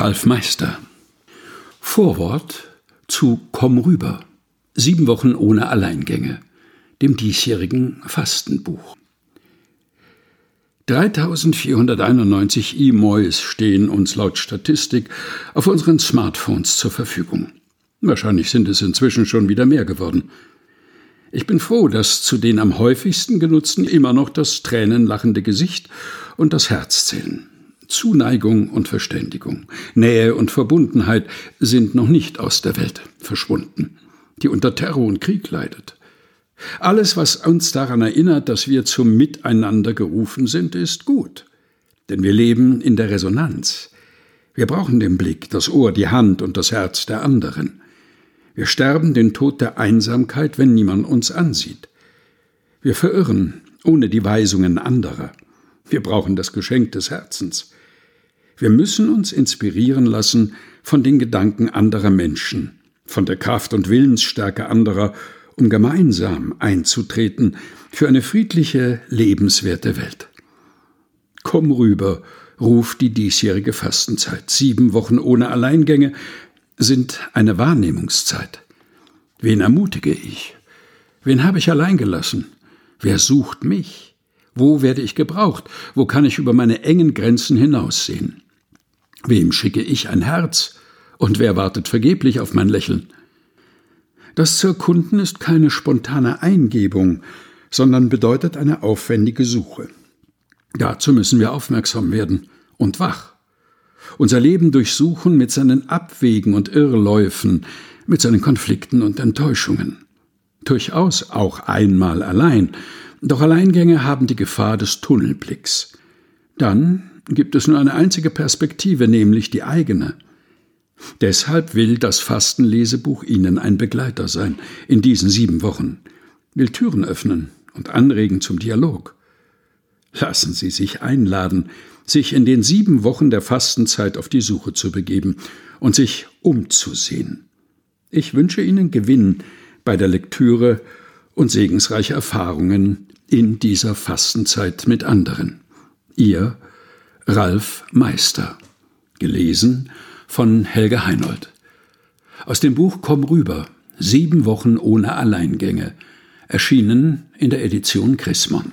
Ralf Meister. Vorwort zu Komm rüber. Sieben Wochen ohne Alleingänge. Dem diesjährigen Fastenbuch. 3491 E-Mois stehen uns laut Statistik auf unseren Smartphones zur Verfügung. Wahrscheinlich sind es inzwischen schon wieder mehr geworden. Ich bin froh, dass zu den am häufigsten genutzten immer noch das tränenlachende Gesicht und das Herz zählen. Zuneigung und Verständigung, Nähe und Verbundenheit sind noch nicht aus der Welt verschwunden, die unter Terror und Krieg leidet. Alles, was uns daran erinnert, dass wir zum Miteinander gerufen sind, ist gut. Denn wir leben in der Resonanz. Wir brauchen den Blick, das Ohr, die Hand und das Herz der anderen. Wir sterben den Tod der Einsamkeit, wenn niemand uns ansieht. Wir verirren ohne die Weisungen anderer. Wir brauchen das Geschenk des Herzens. Wir müssen uns inspirieren lassen von den Gedanken anderer Menschen, von der Kraft und Willensstärke anderer, um gemeinsam einzutreten für eine friedliche, lebenswerte Welt. Komm rüber, ruft die diesjährige Fastenzeit. Sieben Wochen ohne Alleingänge sind eine Wahrnehmungszeit. Wen ermutige ich? Wen habe ich allein gelassen? Wer sucht mich? Wo werde ich gebraucht? Wo kann ich über meine engen Grenzen hinaussehen? Wem schicke ich ein Herz? Und wer wartet vergeblich auf mein Lächeln? Das zu erkunden ist keine spontane Eingebung, sondern bedeutet eine aufwendige Suche. Dazu müssen wir aufmerksam werden und wach. Unser Leben durchsuchen mit seinen Abwegen und Irrläufen, mit seinen Konflikten und Enttäuschungen. Durchaus auch einmal allein, doch Alleingänge haben die Gefahr des Tunnelblicks. Dann gibt es nur eine einzige Perspektive, nämlich die eigene. Deshalb will das Fastenlesebuch Ihnen ein Begleiter sein in diesen sieben Wochen, will Türen öffnen und anregen zum Dialog. Lassen Sie sich einladen, sich in den sieben Wochen der Fastenzeit auf die Suche zu begeben und sich umzusehen. Ich wünsche Ihnen Gewinn bei der Lektüre und segensreiche Erfahrungen in dieser Fastenzeit mit anderen. Ihr Ralf Meister. Gelesen von Helge Heinold. Aus dem Buch Komm rüber. Sieben Wochen ohne Alleingänge. Erschienen in der Edition Chrismon.